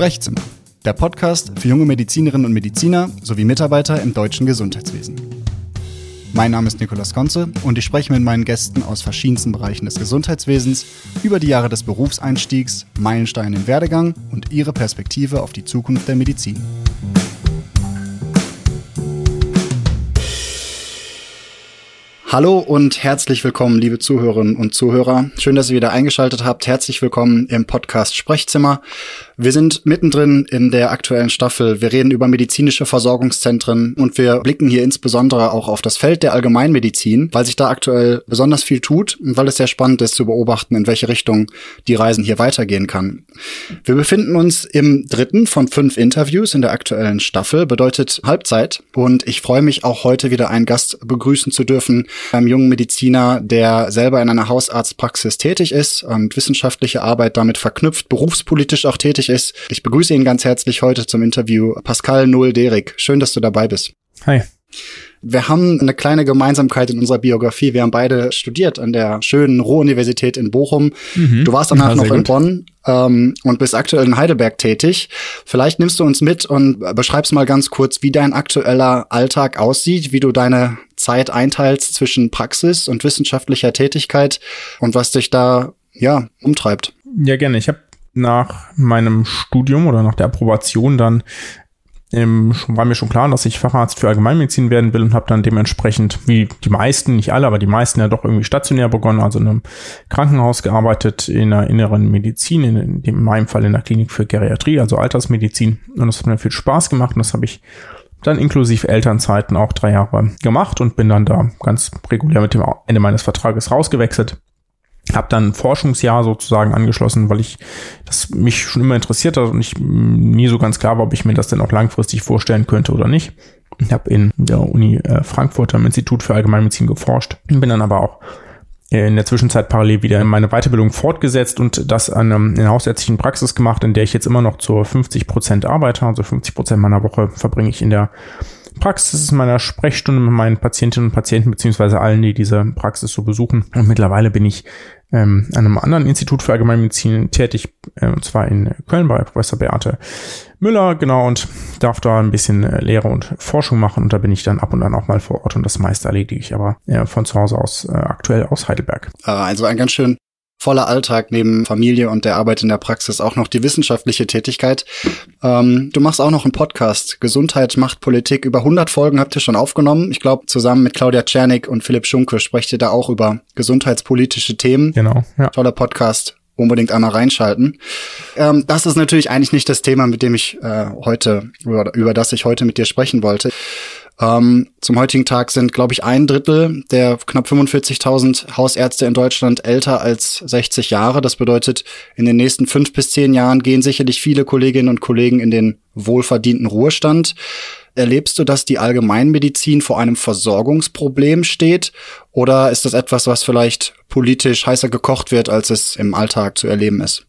Sprechzimmer, der Podcast für junge Medizinerinnen und Mediziner sowie Mitarbeiter im deutschen Gesundheitswesen. Mein Name ist Nikolas Konze und ich spreche mit meinen Gästen aus verschiedensten Bereichen des Gesundheitswesens über die Jahre des Berufseinstiegs, Meilensteine im Werdegang und ihre Perspektive auf die Zukunft der Medizin. Hallo und herzlich willkommen, liebe Zuhörerinnen und Zuhörer. Schön, dass ihr wieder eingeschaltet habt. Herzlich willkommen im Podcast Sprechzimmer. Wir sind mittendrin in der aktuellen Staffel. Wir reden über medizinische Versorgungszentren und wir blicken hier insbesondere auch auf das Feld der Allgemeinmedizin, weil sich da aktuell besonders viel tut und weil es sehr spannend ist zu beobachten, in welche Richtung die Reisen hier weitergehen kann. Wir befinden uns im dritten von fünf Interviews in der aktuellen Staffel, bedeutet Halbzeit und ich freue mich auch heute wieder einen Gast begrüßen zu dürfen, einem jungen Mediziner, der selber in einer Hausarztpraxis tätig ist und wissenschaftliche Arbeit damit verknüpft, berufspolitisch auch tätig ist. Ich begrüße ihn ganz herzlich heute zum Interview. Pascal Null Derik, schön, dass du dabei bist. Hi. Wir haben eine kleine Gemeinsamkeit in unserer Biografie. Wir haben beide studiert an der schönen Ruhr-Universität in Bochum. Mhm. Du warst danach ja, noch in gut. Bonn ähm, und bist aktuell in Heidelberg tätig. Vielleicht nimmst du uns mit und beschreibst mal ganz kurz, wie dein aktueller Alltag aussieht, wie du deine Zeit einteilst zwischen Praxis und wissenschaftlicher Tätigkeit und was dich da ja umtreibt. Ja, gerne. Ich habe nach meinem Studium oder nach der Approbation dann ähm, war mir schon klar, dass ich Facharzt für Allgemeinmedizin werden will und habe dann dementsprechend, wie die meisten, nicht alle, aber die meisten ja doch irgendwie stationär begonnen, also in einem Krankenhaus gearbeitet, in der inneren Medizin, in, in, in meinem Fall in der Klinik für Geriatrie, also Altersmedizin. Und das hat mir viel Spaß gemacht und das habe ich dann inklusive Elternzeiten auch drei Jahre gemacht und bin dann da ganz regulär mit dem Ende meines Vertrages rausgewechselt habe dann ein Forschungsjahr sozusagen angeschlossen, weil ich das mich schon immer interessiert hat und ich nie so ganz klar war, ob ich mir das denn auch langfristig vorstellen könnte oder nicht. Ich habe in der Uni äh, Frankfurt am Institut für Allgemeinmedizin geforscht, bin dann aber auch in der Zwischenzeit parallel wieder meine Weiterbildung fortgesetzt und das an in einer hausärztlichen Praxis gemacht, in der ich jetzt immer noch zu 50 Prozent arbeite. Also 50 Prozent meiner Woche verbringe ich in der Praxis meiner Sprechstunde mit meinen Patientinnen und Patienten, beziehungsweise allen, die diese Praxis so besuchen. Und mittlerweile bin ich ähm, an einem anderen Institut für Allgemeinmedizin tätig, äh, und zwar in Köln bei Professor Beate Müller, genau, und darf da ein bisschen äh, Lehre und Forschung machen. Und da bin ich dann ab und an auch mal vor Ort und das meiste erledige ich aber äh, von zu Hause aus, äh, aktuell aus Heidelberg. Ah, also ein ganz schön voller Alltag neben Familie und der Arbeit in der Praxis auch noch die wissenschaftliche Tätigkeit. Ähm, du machst auch noch einen Podcast, Gesundheit macht Politik. Über 100 Folgen habt ihr schon aufgenommen. Ich glaube, zusammen mit Claudia Czernik und Philipp Schunke sprecht ihr da auch über gesundheitspolitische Themen. Genau, ja. Toller Podcast. Unbedingt einmal reinschalten. Ähm, das ist natürlich eigentlich nicht das Thema, mit dem ich äh, heute, über, über das ich heute mit dir sprechen wollte. Ähm, zum heutigen Tag sind, glaube ich, ein Drittel der knapp 45.000 Hausärzte in Deutschland älter als 60 Jahre. Das bedeutet, in den nächsten fünf bis zehn Jahren gehen sicherlich viele Kolleginnen und Kollegen in den wohlverdienten Ruhestand. Erlebst du, dass die Allgemeinmedizin vor einem Versorgungsproblem steht? Oder ist das etwas, was vielleicht politisch heißer gekocht wird, als es im Alltag zu erleben ist?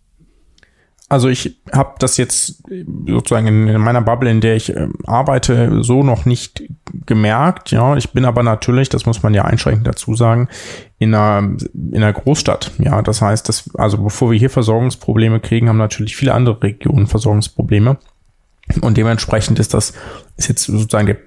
Also ich habe das jetzt sozusagen in, meiner Bubble, in der ich äh, arbeite, so noch nicht gemerkt. Ja, ich bin aber natürlich, das muss man ja einschränkend dazu sagen, in einer, in einer Großstadt. Ja, das heißt, dass, also bevor wir hier Versorgungsprobleme kriegen, haben natürlich viele andere Regionen Versorgungsprobleme. Und dementsprechend ist das, ist jetzt sozusagen der,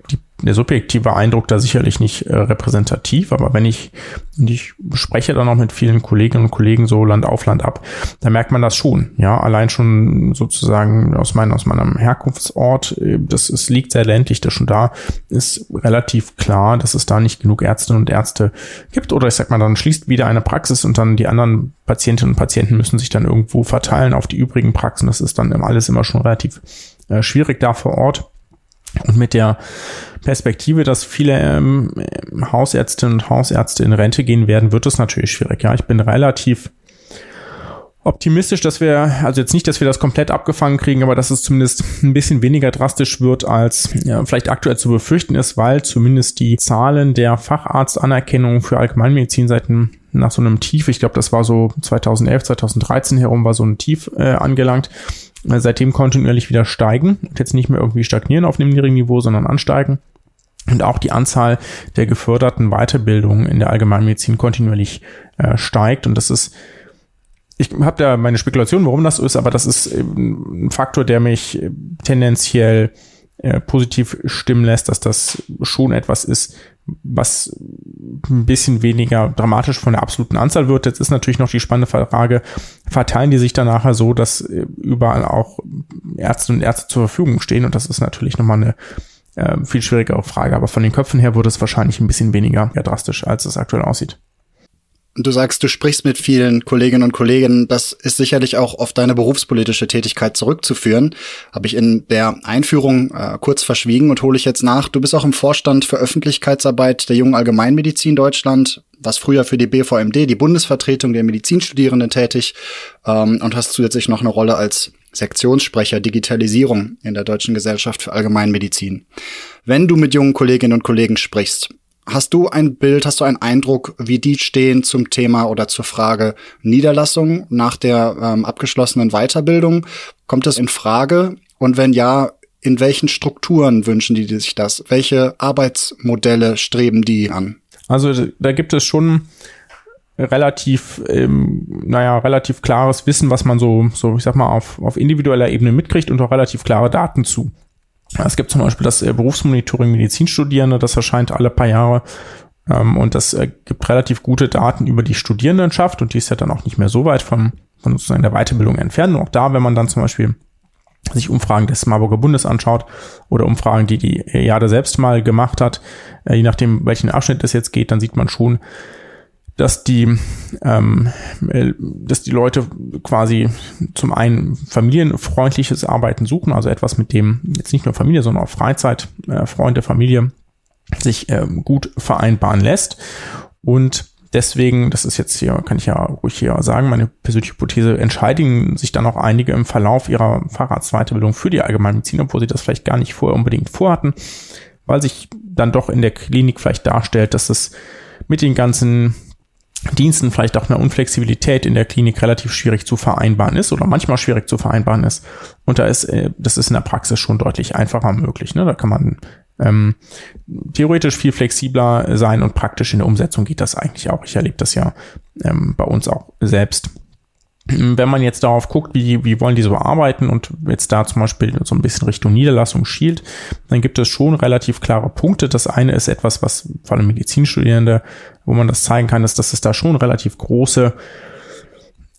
der subjektive Eindruck da sicherlich nicht äh, repräsentativ, aber wenn ich, und ich spreche dann auch mit vielen Kolleginnen und Kollegen so Land auf Land ab, da merkt man das schon. Ja, allein schon sozusagen aus, meinem aus meinem Herkunftsort, äh, das es liegt sehr ländlich, das schon da ist relativ klar, dass es da nicht genug Ärztinnen und Ärzte gibt. Oder ich sag mal, dann schließt wieder eine Praxis und dann die anderen Patientinnen und Patienten müssen sich dann irgendwo verteilen auf die übrigen Praxen. Das ist dann alles immer schon relativ äh, schwierig da vor Ort. Und mit der Perspektive, dass viele ähm, Hausärztinnen und Hausärzte in Rente gehen werden, wird es natürlich schwierig. Ja, ich bin relativ optimistisch, dass wir, also jetzt nicht, dass wir das komplett abgefangen kriegen, aber dass es zumindest ein bisschen weniger drastisch wird, als ja, vielleicht aktuell zu befürchten ist, weil zumindest die Zahlen der Facharztanerkennung für Allgemeinmedizin seit nach so einem Tief, ich glaube, das war so 2011, 2013 herum, war so ein Tief äh, angelangt, seitdem kontinuierlich wieder steigen und jetzt nicht mehr irgendwie stagnieren auf einem niedrigen Niveau, sondern ansteigen. Und auch die Anzahl der geförderten Weiterbildungen in der Allgemeinmedizin kontinuierlich äh, steigt. Und das ist ich habe da meine Spekulation, warum das ist, aber das ist ein Faktor, der mich tendenziell äh, positiv stimmen lässt, dass das schon etwas ist, was ein bisschen weniger dramatisch von der absoluten Anzahl wird. Jetzt ist natürlich noch die spannende Frage, verteilen die sich dann nachher so, dass überall auch Ärzte und Ärzte zur Verfügung stehen? Und das ist natürlich nochmal eine äh, viel schwierigere Frage. Aber von den Köpfen her würde es wahrscheinlich ein bisschen weniger ja, drastisch, als es aktuell aussieht. Du sagst, du sprichst mit vielen Kolleginnen und Kollegen. Das ist sicherlich auch auf deine berufspolitische Tätigkeit zurückzuführen. Habe ich in der Einführung äh, kurz verschwiegen und hole ich jetzt nach. Du bist auch im Vorstand für Öffentlichkeitsarbeit der Jungen Allgemeinmedizin Deutschland, was früher für die BVMD, die Bundesvertretung der Medizinstudierenden, tätig ähm, und hast zusätzlich noch eine Rolle als Sektionssprecher Digitalisierung in der Deutschen Gesellschaft für Allgemeinmedizin. Wenn du mit jungen Kolleginnen und Kollegen sprichst, Hast du ein Bild, hast du einen Eindruck, wie die stehen zum Thema oder zur Frage Niederlassung nach der ähm, abgeschlossenen Weiterbildung? Kommt das in Frage? Und wenn ja, in welchen Strukturen wünschen die sich das? Welche Arbeitsmodelle streben die an? Also da gibt es schon relativ, ähm, naja, relativ klares Wissen, was man so, so ich sag mal, auf, auf individueller Ebene mitkriegt und auch relativ klare Daten zu. Es gibt zum Beispiel das äh, Berufsmonitoring Medizinstudierende, das erscheint alle paar Jahre. Ähm, und das äh, gibt relativ gute Daten über die Studierendenschaft und die ist ja dann auch nicht mehr so weit von, von sozusagen der Weiterbildung entfernt. Und auch da, wenn man dann zum Beispiel sich Umfragen des Marburger Bundes anschaut oder Umfragen, die die Jade selbst mal gemacht hat, äh, je nachdem, welchen Abschnitt es jetzt geht, dann sieht man schon, dass die, ähm, äh, dass die Leute quasi zum einen familienfreundliches Arbeiten suchen, also etwas, mit dem jetzt nicht nur Familie, sondern auch Freizeit, äh, Freunde, Familie sich ähm, gut vereinbaren lässt. Und deswegen, das ist jetzt hier, kann ich ja ruhig hier sagen, meine persönliche Hypothese, entscheiden sich dann auch einige im Verlauf ihrer Facharztweiterbildung für die Allgemeinmedizin, obwohl sie das vielleicht gar nicht vorher unbedingt vorhatten, weil sich dann doch in der Klinik vielleicht darstellt, dass es mit den ganzen Diensten vielleicht auch eine Unflexibilität in der Klinik relativ schwierig zu vereinbaren ist oder manchmal schwierig zu vereinbaren ist. Und da ist, äh, das ist in der Praxis schon deutlich einfacher möglich. Ne? Da kann man ähm, theoretisch viel flexibler sein und praktisch in der Umsetzung geht das eigentlich auch. Ich erlebe das ja ähm, bei uns auch selbst. Wenn man jetzt darauf guckt, wie, wie wollen die so arbeiten und jetzt da zum Beispiel so ein bisschen Richtung Niederlassung schielt, dann gibt es schon relativ klare Punkte. Das eine ist etwas, was vor allem Medizinstudierende, wo man das zeigen kann, ist, dass es da schon relativ große,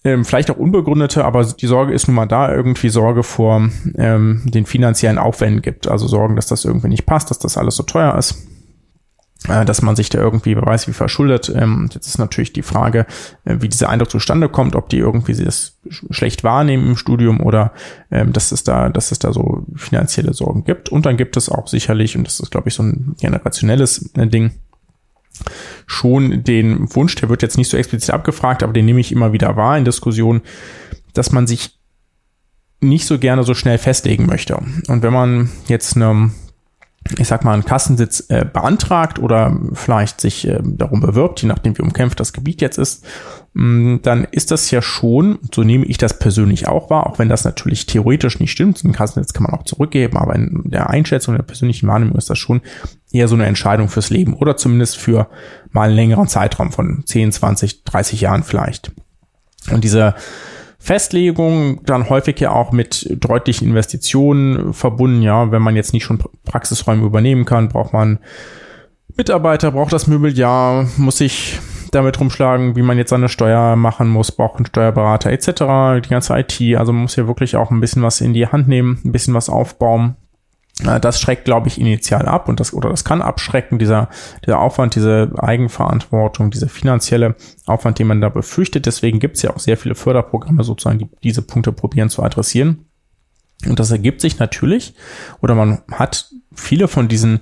ähm, vielleicht auch unbegründete, aber die Sorge ist nun mal da, irgendwie Sorge vor ähm, den finanziellen Aufwänden gibt. Also Sorgen, dass das irgendwie nicht passt, dass das alles so teuer ist dass man sich da irgendwie, wer weiß wie verschuldet. Ähm, jetzt ist natürlich die Frage, äh, wie dieser Eindruck zustande kommt, ob die irgendwie das schlecht wahrnehmen im Studium oder ähm, dass es da, dass es da so finanzielle Sorgen gibt. Und dann gibt es auch sicherlich, und das ist, glaube ich, so ein generationelles äh, Ding, schon den Wunsch, der wird jetzt nicht so explizit abgefragt, aber den nehme ich immer wieder wahr in Diskussionen, dass man sich nicht so gerne so schnell festlegen möchte. Und wenn man jetzt eine ich sag mal, einen Kassensitz äh, beantragt oder vielleicht sich äh, darum bewirbt, je nachdem wie umkämpft das Gebiet jetzt ist, mh, mm, dann ist das ja schon, so nehme ich das persönlich auch wahr, auch wenn das natürlich theoretisch nicht stimmt, so einen Kassensitz kann man auch zurückgeben, aber in der Einschätzung der persönlichen Wahrnehmung ist das schon eher so eine Entscheidung fürs Leben oder zumindest für mal einen längeren Zeitraum von 10, 20, 30 Jahren vielleicht. Und diese Festlegung, dann häufig ja auch mit deutlichen Investitionen verbunden. Ja, wenn man jetzt nicht schon Praxisräume übernehmen kann, braucht man Mitarbeiter, braucht das Möbeljahr, muss sich damit rumschlagen, wie man jetzt seine Steuer machen muss, braucht einen Steuerberater etc., die ganze IT. Also man muss ja wirklich auch ein bisschen was in die Hand nehmen, ein bisschen was aufbauen. Das schreckt, glaube ich, initial ab und das, oder das kann abschrecken, dieser, dieser Aufwand, diese Eigenverantwortung, dieser finanzielle Aufwand, den man da befürchtet. Deswegen gibt es ja auch sehr viele Förderprogramme sozusagen, die diese Punkte probieren zu adressieren. Und das ergibt sich natürlich, oder man hat viele von diesen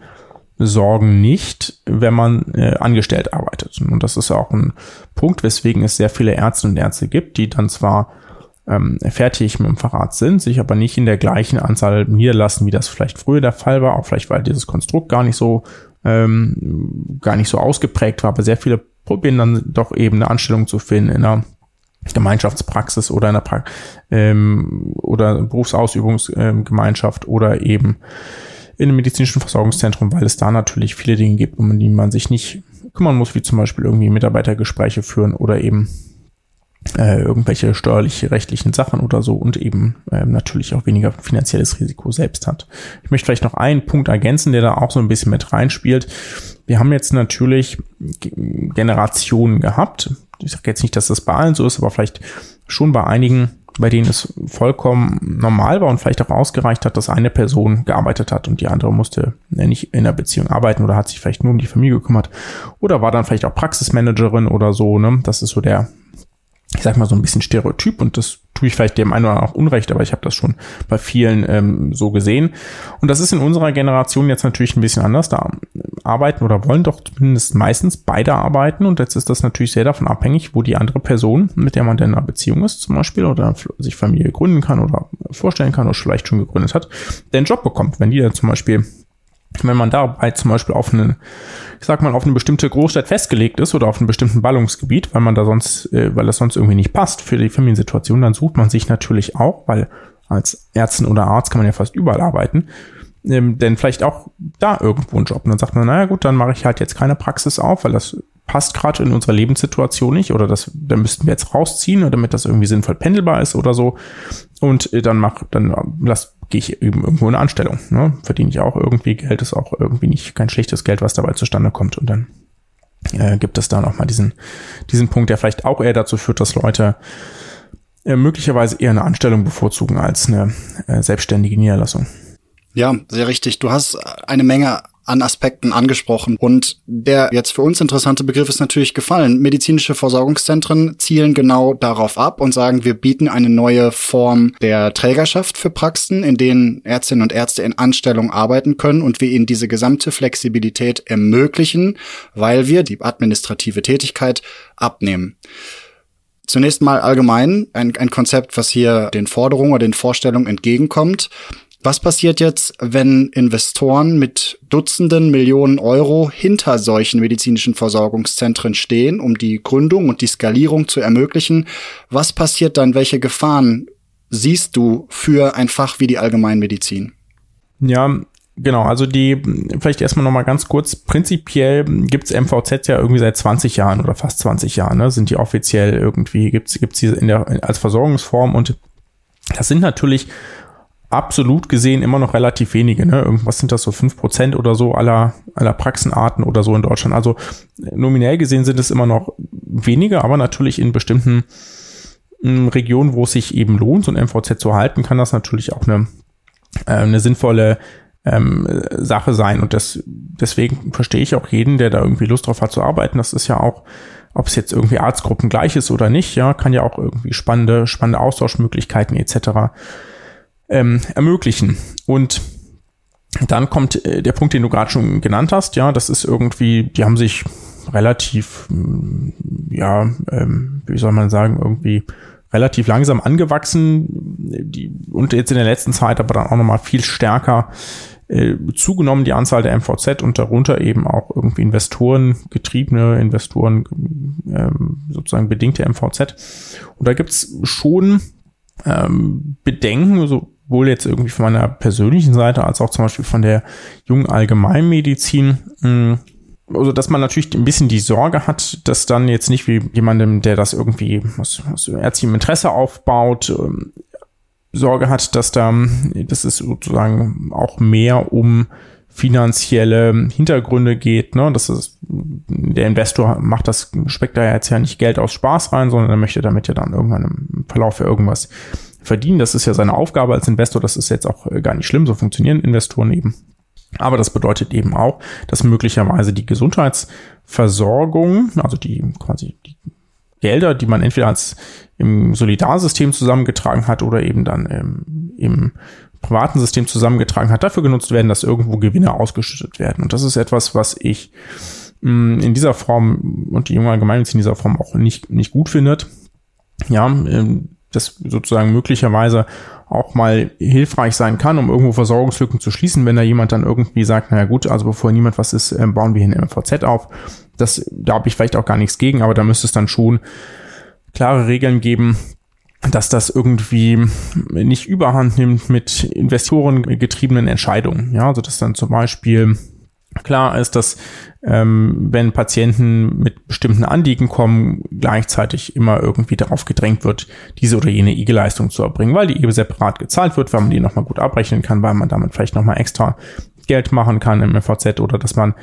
Sorgen nicht, wenn man äh, angestellt arbeitet. Und das ist auch ein Punkt, weswegen es sehr viele Ärzte und Ärzte gibt, die dann zwar ähm, fertig mit dem Fahrrad sind, sich aber nicht in der gleichen Anzahl niederlassen, wie das vielleicht früher der Fall war, auch vielleicht weil dieses Konstrukt gar nicht so ähm, gar nicht so ausgeprägt war, aber sehr viele probieren dann doch eben eine Anstellung zu finden in einer Gemeinschaftspraxis oder in einer pra ähm, oder Berufsausübungsgemeinschaft oder eben in einem medizinischen Versorgungszentrum, weil es da natürlich viele Dinge gibt, um die man sich nicht kümmern muss, wie zum Beispiel irgendwie Mitarbeitergespräche führen oder eben äh, irgendwelche steuerlich rechtlichen Sachen oder so und eben ähm, natürlich auch weniger finanzielles Risiko selbst hat. Ich möchte vielleicht noch einen Punkt ergänzen, der da auch so ein bisschen mit reinspielt. Wir haben jetzt natürlich Generationen gehabt. Ich sage jetzt nicht, dass das bei allen so ist, aber vielleicht schon bei einigen, bei denen es vollkommen normal war und vielleicht auch ausgereicht hat, dass eine Person gearbeitet hat und die andere musste nicht in der Beziehung arbeiten oder hat sich vielleicht nur um die Familie gekümmert oder war dann vielleicht auch Praxismanagerin oder so. Ne? Das ist so der ich sag mal so ein bisschen Stereotyp und das tue ich vielleicht dem einen oder anderen auch Unrecht, aber ich habe das schon bei vielen ähm, so gesehen. Und das ist in unserer Generation jetzt natürlich ein bisschen anders. Da arbeiten oder wollen doch zumindest meistens beide arbeiten und jetzt ist das natürlich sehr davon abhängig, wo die andere Person, mit der man denn in einer Beziehung ist zum Beispiel oder sich Familie gründen kann oder vorstellen kann oder vielleicht schon gegründet hat, den Job bekommt. Wenn die dann zum Beispiel wenn man dabei zum Beispiel auf eine, ich sag mal, auf eine bestimmte Großstadt festgelegt ist oder auf einem bestimmten Ballungsgebiet, weil man da sonst, äh, weil das sonst irgendwie nicht passt für die Familiensituation, dann sucht man sich natürlich auch, weil als Ärztin oder Arzt kann man ja fast überall arbeiten, ähm, denn vielleicht auch da irgendwo einen Job. Und dann sagt man, naja gut, dann mache ich halt jetzt keine Praxis auf, weil das passt gerade in unserer Lebenssituation nicht oder das, da müssten wir jetzt rausziehen, damit das irgendwie sinnvoll pendelbar ist oder so. Und äh, dann mach, dann lass, gehe ich eben irgendwo in eine Anstellung. Ne? Verdiene ich auch irgendwie Geld, ist auch irgendwie nicht kein schlechtes Geld, was dabei zustande kommt. Und dann äh, gibt es da nochmal diesen, diesen Punkt, der vielleicht auch eher dazu führt, dass Leute äh, möglicherweise eher eine Anstellung bevorzugen als eine äh, selbstständige Niederlassung. Ja, sehr richtig. Du hast eine Menge an Aspekten angesprochen. Und der jetzt für uns interessante Begriff ist natürlich gefallen. Medizinische Versorgungszentren zielen genau darauf ab und sagen, wir bieten eine neue Form der Trägerschaft für Praxen, in denen Ärztinnen und Ärzte in Anstellung arbeiten können und wir ihnen diese gesamte Flexibilität ermöglichen, weil wir die administrative Tätigkeit abnehmen. Zunächst mal allgemein ein, ein Konzept, was hier den Forderungen oder den Vorstellungen entgegenkommt. Was passiert jetzt, wenn Investoren mit Dutzenden Millionen Euro hinter solchen medizinischen Versorgungszentren stehen, um die Gründung und die Skalierung zu ermöglichen? Was passiert dann? Welche Gefahren siehst du für ein Fach wie die Allgemeinmedizin? Ja, Genau, also die, vielleicht erstmal nochmal ganz kurz, prinzipiell gibt's MVZ ja irgendwie seit 20 Jahren oder fast 20 Jahren, ne? sind die offiziell irgendwie, gibt's gibt's die in der, als Versorgungsform und das sind natürlich absolut gesehen immer noch relativ wenige. Ne? Irgendwas sind das so fünf Prozent oder so aller, aller Praxenarten oder so in Deutschland. Also nominell gesehen sind es immer noch weniger, aber natürlich in bestimmten hm, Regionen, wo es sich eben lohnt, so ein MVZ zu halten, kann das natürlich auch eine, äh, eine sinnvolle ähm, Sache sein. Und das, deswegen verstehe ich auch jeden, der da irgendwie Lust drauf hat zu arbeiten. Das ist ja auch, ob es jetzt irgendwie Arztgruppen gleich ist oder nicht, ja, kann ja auch irgendwie spannende, spannende Austauschmöglichkeiten etc ähm, ermöglichen. Und dann kommt äh, der Punkt, den du gerade schon genannt hast. Ja, das ist irgendwie, die haben sich relativ, mm, ja, ähm, wie soll man sagen, irgendwie relativ langsam angewachsen die, und jetzt in der letzten Zeit aber dann auch nochmal viel stärker äh, zugenommen, die Anzahl der MVZ und darunter eben auch irgendwie Investoren, getriebene Investoren, ähm, sozusagen bedingte MVZ. Und da gibt's schon ähm, Bedenken, so sowohl jetzt irgendwie von meiner persönlichen Seite als auch zum Beispiel von der jungen Allgemeinmedizin. Hm, also, dass man natürlich ein bisschen die Sorge hat, dass dann jetzt nicht wie jemandem, der das irgendwie aus, aus ärztlichem Interesse aufbaut, ähm, Sorge hat, dass da, dass es sozusagen auch mehr um finanzielle Hintergründe geht, ne, das ist, der Investor macht das, speckt da jetzt ja nicht Geld aus Spaß rein, sondern er möchte damit ja dann irgendwann im Verlauf für irgendwas verdienen. Das ist ja seine Aufgabe als Investor. Das ist jetzt auch äh, gar nicht schlimm. So funktionieren Investoren eben. Aber das bedeutet eben auch, dass möglicherweise die Gesundheitsversorgung, also die quasi die Gelder, die man entweder als im Solidarsystem zusammengetragen hat oder eben dann im, im privaten System zusammengetragen hat, dafür genutzt werden, dass irgendwo Gewinne ausgeschüttet werden. Und das ist etwas, was ich mm, in dieser Form und die junge Allgemeinmedizin in dieser Form auch nicht, nicht gut findet. Ja, ähm, das sozusagen möglicherweise auch mal hilfreich sein kann, um irgendwo Versorgungslücken zu schließen, wenn da jemand dann irgendwie sagt, naja gut, also bevor niemand was ist, ähm, bauen wir hier ein MVZ auf. Das, da habe ich vielleicht auch gar nichts gegen, aber da müsste es dann schon klare Regeln geben, dass das irgendwie nicht überhand nimmt mit Investoren getriebenen Entscheidungen. Ja, also dass dann zum Beispiel Klar ist, dass ähm, wenn Patienten mit bestimmten Anliegen kommen, gleichzeitig immer irgendwie darauf gedrängt wird, diese oder jene IG-Leistung zu erbringen, weil die eben separat gezahlt wird, weil man die nochmal gut abrechnen kann, weil man damit vielleicht nochmal extra Geld machen kann im FVZ oder dass man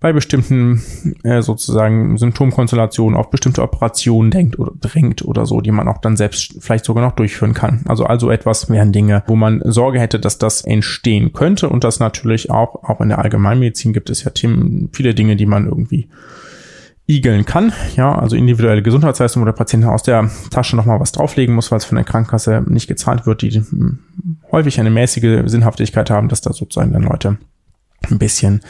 bei bestimmten äh, sozusagen Symptomkonstellationen auf bestimmte Operationen denkt oder drängt oder so, die man auch dann selbst vielleicht sogar noch durchführen kann. Also also etwas wären Dinge, wo man Sorge hätte, dass das entstehen könnte und das natürlich auch auch in der Allgemeinmedizin gibt es ja Themen, viele Dinge, die man irgendwie igeln kann. Ja, also individuelle Gesundheitsleistung, wo der Patient aus der Tasche nochmal was drauflegen muss, weil es von der Krankenkasse nicht gezahlt wird, die hm, häufig eine mäßige Sinnhaftigkeit haben, dass da sozusagen dann Leute ein bisschen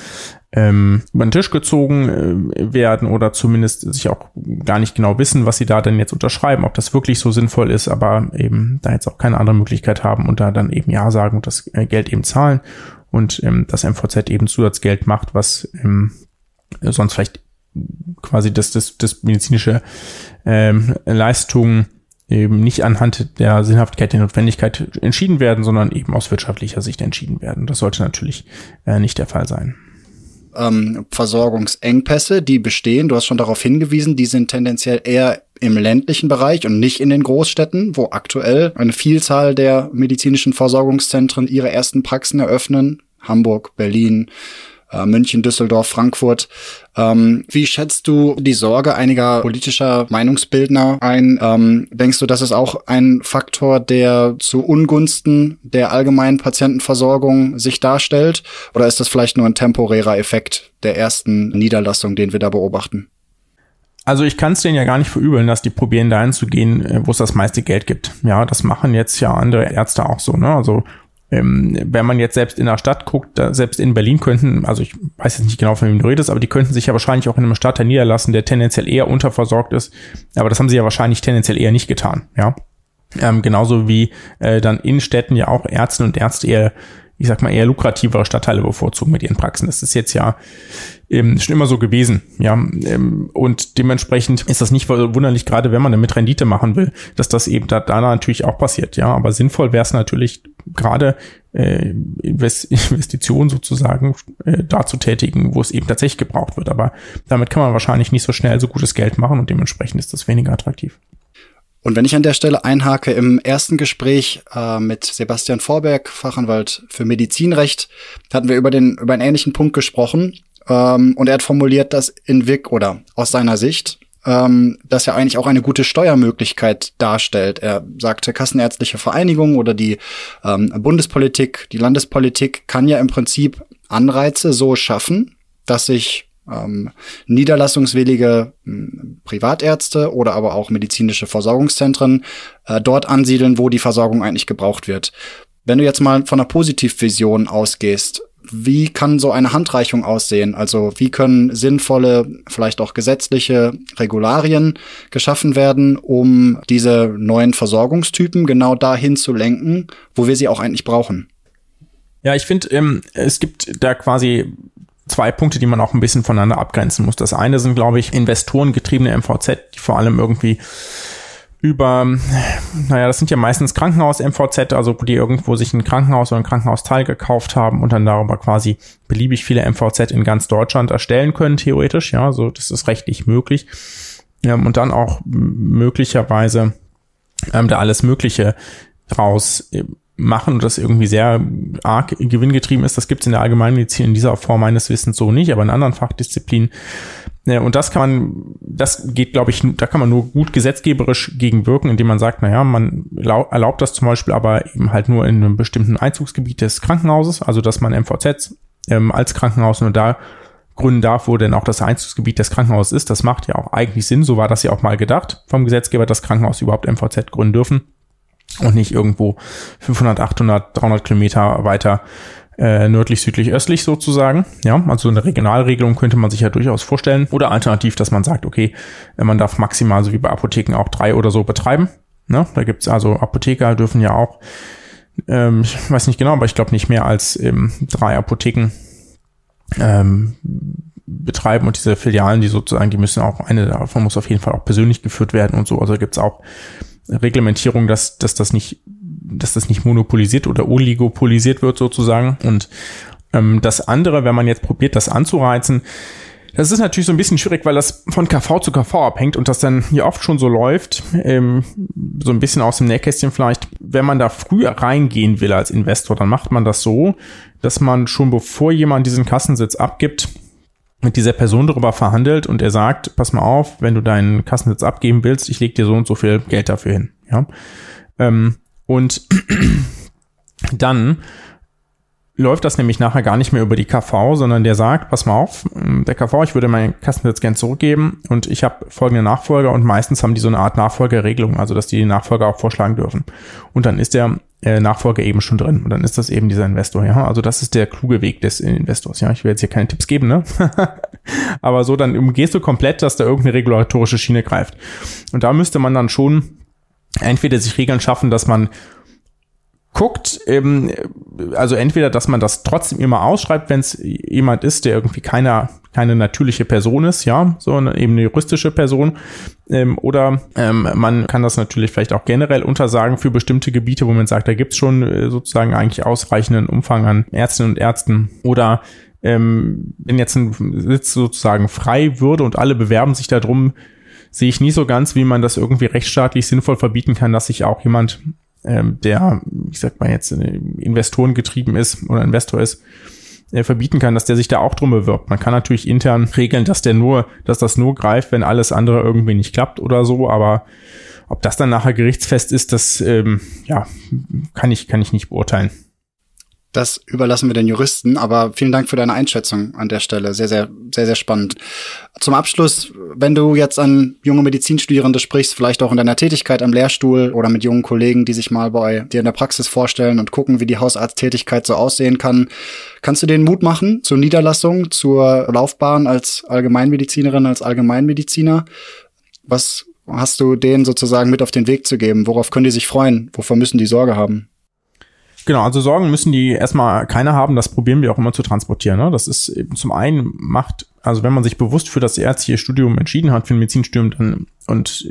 ähm, über den Tisch gezogen äh, werden oder zumindest sich auch gar nicht genau wissen, was sie da denn jetzt unterschreiben, ob das wirklich so sinnvoll ist, aber eben da jetzt auch keine andere Möglichkeit haben und da dann eben Ja sagen und das äh, Geld eben zahlen und ähm, das MVZ eben Zusatzgeld macht, was ähm, sonst vielleicht quasi das, das, das medizinische ähm, Leistung eben nicht anhand der Sinnhaftigkeit der Notwendigkeit entschieden werden, sondern eben aus wirtschaftlicher Sicht entschieden werden. Das sollte natürlich äh, nicht der Fall sein. Ähm, Versorgungsengpässe, die bestehen, du hast schon darauf hingewiesen, die sind tendenziell eher im ländlichen Bereich und nicht in den Großstädten, wo aktuell eine Vielzahl der medizinischen Versorgungszentren ihre ersten Praxen eröffnen. Hamburg, Berlin, äh, München, Düsseldorf, Frankfurt. Ähm, wie schätzt du die Sorge einiger politischer Meinungsbildner ein? Ähm, denkst du, das ist auch ein Faktor, der zu Ungunsten der allgemeinen Patientenversorgung sich darstellt? Oder ist das vielleicht nur ein temporärer Effekt der ersten Niederlassung, den wir da beobachten? Also ich kann es denen ja gar nicht verübeln, dass die probieren dahin zu gehen, äh, wo es das meiste Geld gibt. Ja, das machen jetzt ja andere Ärzte auch so. Ne? Also ähm, wenn man jetzt selbst in der Stadt guckt, selbst in Berlin könnten, also ich weiß jetzt nicht genau, von wem du redest, aber die könnten sich ja wahrscheinlich auch in einem Stadtteil niederlassen, der tendenziell eher unterversorgt ist. Aber das haben sie ja wahrscheinlich tendenziell eher nicht getan, ja. Ähm, genauso wie äh, dann in Städten ja auch Ärzte und Ärzte eher, ich sag mal, eher lukrativere Stadtteile bevorzugen mit ihren Praxen. Das ist jetzt ja ähm, schon immer so gewesen, ja. Ähm, und dementsprechend ist das nicht wunderlich, gerade wenn man damit Rendite machen will, dass das eben da, da natürlich auch passiert, ja. Aber sinnvoll wäre es natürlich gerade äh, Investitionen sozusagen äh, da zu tätigen, wo es eben tatsächlich gebraucht wird. Aber damit kann man wahrscheinlich nicht so schnell so gutes Geld machen und dementsprechend ist das weniger attraktiv. Und wenn ich an der Stelle einhake, im ersten Gespräch äh, mit Sebastian Vorberg, Fachanwalt für Medizinrecht, hatten wir über den über einen ähnlichen Punkt gesprochen. Ähm, und er hat formuliert, dass in WIC oder aus seiner Sicht ähm, das ja eigentlich auch eine gute Steuermöglichkeit darstellt. Er sagte, Kassenärztliche Vereinigung oder die ähm, Bundespolitik, die Landespolitik kann ja im Prinzip Anreize so schaffen, dass sich ähm, niederlassungswillige ähm, Privatärzte oder aber auch medizinische Versorgungszentren äh, dort ansiedeln, wo die Versorgung eigentlich gebraucht wird. Wenn du jetzt mal von einer Positivvision ausgehst, wie kann so eine Handreichung aussehen? Also wie können sinnvolle, vielleicht auch gesetzliche Regularien geschaffen werden, um diese neuen Versorgungstypen genau dahin zu lenken, wo wir sie auch eigentlich brauchen? Ja, ich finde, ähm, es gibt da quasi zwei Punkte, die man auch ein bisschen voneinander abgrenzen muss. Das eine sind, glaube ich, investorengetriebene MVZ, die vor allem irgendwie über, naja, das sind ja meistens Krankenhaus-MVZ, also die irgendwo sich ein Krankenhaus oder ein Krankenhausteil gekauft haben und dann darüber quasi beliebig viele MVZ in ganz Deutschland erstellen können, theoretisch, ja, so, das ist rechtlich möglich. Ähm, und dann auch möglicherweise ähm, da alles Mögliche draus äh, machen und das irgendwie sehr arg gewinngetrieben ist. Das gibt es in der Allgemeinmedizin in dieser Form meines Wissens so nicht, aber in anderen Fachdisziplinen ja, und das kann man, das geht, glaube ich, da kann man nur gut gesetzgeberisch gegenwirken, indem man sagt, naja, man erlaubt das zum Beispiel aber eben halt nur in einem bestimmten Einzugsgebiet des Krankenhauses, also dass man MVZ ähm, als Krankenhaus nur da gründen darf, wo denn auch das Einzugsgebiet des Krankenhauses ist. Das macht ja auch eigentlich Sinn, so war das ja auch mal gedacht vom Gesetzgeber, dass Krankenhaus überhaupt MVZ gründen dürfen und nicht irgendwo 500, 800, 300 Kilometer weiter äh, nördlich, südlich, östlich sozusagen. Ja, also eine Regionalregelung könnte man sich ja durchaus vorstellen. Oder alternativ, dass man sagt, okay, man darf maximal so wie bei Apotheken auch drei oder so betreiben. Ne? Da gibt's also Apotheker dürfen ja auch, ähm, ich weiß nicht genau, aber ich glaube nicht mehr als ähm, drei Apotheken ähm, betreiben und diese Filialen, die sozusagen, die müssen auch, eine davon muss auf jeden Fall auch persönlich geführt werden und so. Also gibt's auch Reglementierung, dass, dass das nicht dass das nicht monopolisiert oder oligopolisiert wird sozusagen. Und Ähm, das andere, wenn man jetzt probiert, das anzureizen, das ist natürlich so ein bisschen schwierig, weil das von KV zu KV abhängt und das dann hier oft schon so läuft, ähm, so ein bisschen aus dem Nähkästchen vielleicht. Wenn man da früher reingehen will als Investor, dann macht man das so, dass man schon bevor jemand diesen Kassensitz abgibt, mit dieser Person darüber verhandelt und er sagt, pass mal auf, wenn du deinen Kassensitz abgeben willst, ich leg dir so und so viel Geld dafür hin. Ja? Ähm, und dann läuft das nämlich nachher gar nicht mehr über die KV, sondern der sagt, pass mal auf, der KV, ich würde meinen Kassensitz gern zurückgeben und ich habe folgende Nachfolger und meistens haben die so eine Art Nachfolgerregelung, also dass die den Nachfolger auch vorschlagen dürfen. Und dann ist der äh, Nachfolger eben schon drin und dann ist das eben dieser Investor, ja. Also das ist der kluge Weg des Investors, ja. Ich will jetzt hier keine Tipps geben, ne? Aber so, dann umgehst du komplett, dass da irgendeine regulatorische Schiene greift. Und da müsste man dann schon entweder sich Regeln schaffen, dass man guckt, ähm, also entweder, dass man das trotzdem immer ausschreibt, wenn es jemand ist, der irgendwie keiner keine natürliche Person ist, ja, sondern eben eine juristische Person. Ähm, oder ähm, man kann das natürlich vielleicht auch generell untersagen für bestimmte Gebiete, wo man sagt, da gibt's schon äh, sozusagen eigentlich ausreichenden Umfang an Ärztinnen und Ärzten. Oder ähm, wenn jetzt ein Sitz sozusagen frei würde und alle bewerben sich darum, sehe ich nie so ganz, wie man das irgendwie rechtsstaatlich sinnvoll verbieten kann, dass sich auch jemand ähm, der, ich sag mal jetzt, Investoren getrieben ist oder Investor ist, äh, verbieten kann, dass der sich da auch drum bewirbt. Man kann natürlich intern regeln, dass der nur, dass das nur greift, wenn alles andere irgendwie nicht klappt oder so, aber ob das dann nachher gerichtsfest ist, das ähm, ja, kann ich, kann ich nicht beurteilen. Das überlassen wir den Juristen, aber vielen Dank für deine Einschätzung an der Stelle. Sehr, sehr, sehr, sehr spannend. Zum Abschluss, wenn du jetzt an junge Medizinstudierende sprichst, vielleicht auch in deiner Tätigkeit am Lehrstuhl oder mit jungen Kollegen, die sich mal bei dir in der Praxis vorstellen und gucken, wie die Hausarzttätigkeit so aussehen kann, kannst du denen Mut machen zur Niederlassung, zur Laufbahn als Allgemeinmedizinerin, als Allgemeinmediziner? Was hast du denen sozusagen mit auf den Weg zu geben? Worauf können die sich freuen? Wovor müssen die Sorge haben? Genau, also Sorgen müssen die erstmal keine haben, das probieren wir auch immer zu transportieren. Ne? Das ist eben zum einen macht, also wenn man sich bewusst für das ärztliche Studium entschieden hat, für ein Medizinstudium, dann und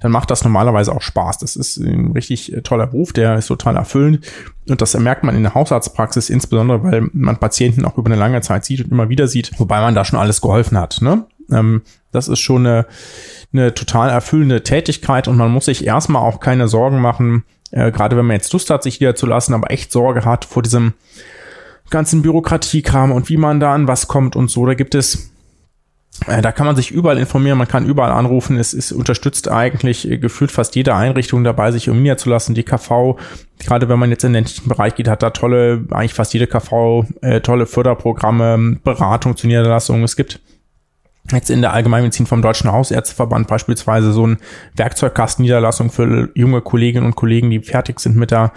dann macht das normalerweise auch Spaß. Das ist ein richtig toller Beruf, der ist total erfüllend. Und das merkt man in der Hausarztpraxis, insbesondere weil man Patienten auch über eine lange Zeit sieht und immer wieder sieht, wobei man da schon alles geholfen hat. Ne? Ähm, das ist schon eine, eine total erfüllende Tätigkeit und man muss sich erstmal auch keine Sorgen machen, äh, gerade wenn man jetzt Lust hat, sich niederzulassen, aber echt Sorge hat vor diesem ganzen Bürokratiekram und wie man da an was kommt und so. Da gibt es äh, da kann man sich überall informieren, man kann überall anrufen. Es ist unterstützt eigentlich äh, gefühlt fast jede Einrichtung dabei, sich um niederzulassen. Die KV, gerade wenn man jetzt in den ländlichen Bereich geht, hat da tolle, eigentlich fast jede KV, äh, tolle Förderprogramme, Beratung zur Niederlassung. Es gibt jetzt in der Allgemeinmedizin vom Deutschen Hausärzteverband beispielsweise so ein Werkzeugkastenniederlassung für junge Kolleginnen und Kollegen, die fertig sind mit der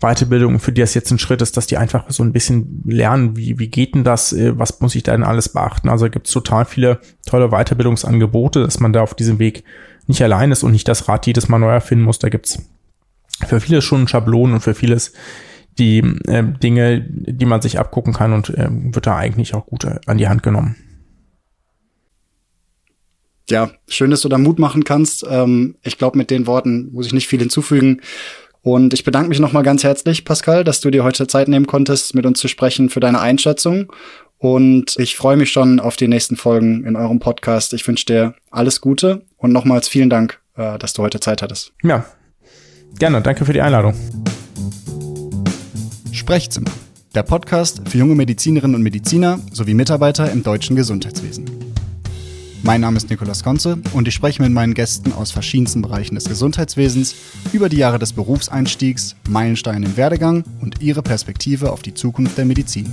Weiterbildung, für die das jetzt ein Schritt ist, dass die einfach so ein bisschen lernen, wie, wie geht denn das, äh, was muss ich denn alles beachten. Also gibt es total viele tolle Weiterbildungsangebote, dass man da auf diesem Weg nicht allein ist und nicht das Rad jedes Mal neu erfinden muss. Da gibt's für vieles schon Schablonen und für vieles die äh, Dinge, die man sich abgucken kann und äh, wird da eigentlich auch gut an die Hand genommen ja, schön, dass du da Mut machen kannst. Ähm, ich glaube, mit den Worten muss ich nicht viel hinzufügen. Und ich bedanke mich nochmal ganz herzlich, Pascal, dass du dir heute Zeit nehmen konntest, mit uns zu sprechen für deine Einschätzung. Und ich freue mich schon auf die nächsten Folgen in eurem Podcast. Ich wünsche dir alles Gute und nochmals vielen Dank, äh, dass du heute Zeit hattest. Ja, gerne. Danke für die Einladung. Sprechzimmer. Der Podcast für junge Medizinerinnen und Mediziner sowie Mitarbeiter im deutschen Gesundheitswesen. Mein Name ist Nikolas Konze und ich spreche mit meinen Gästen aus verschiedensten Bereichen des Gesundheitswesens über die Jahre des Berufseinstiegs, Meilensteine im Werdegang und ihre Perspektive auf die Zukunft der Medizin.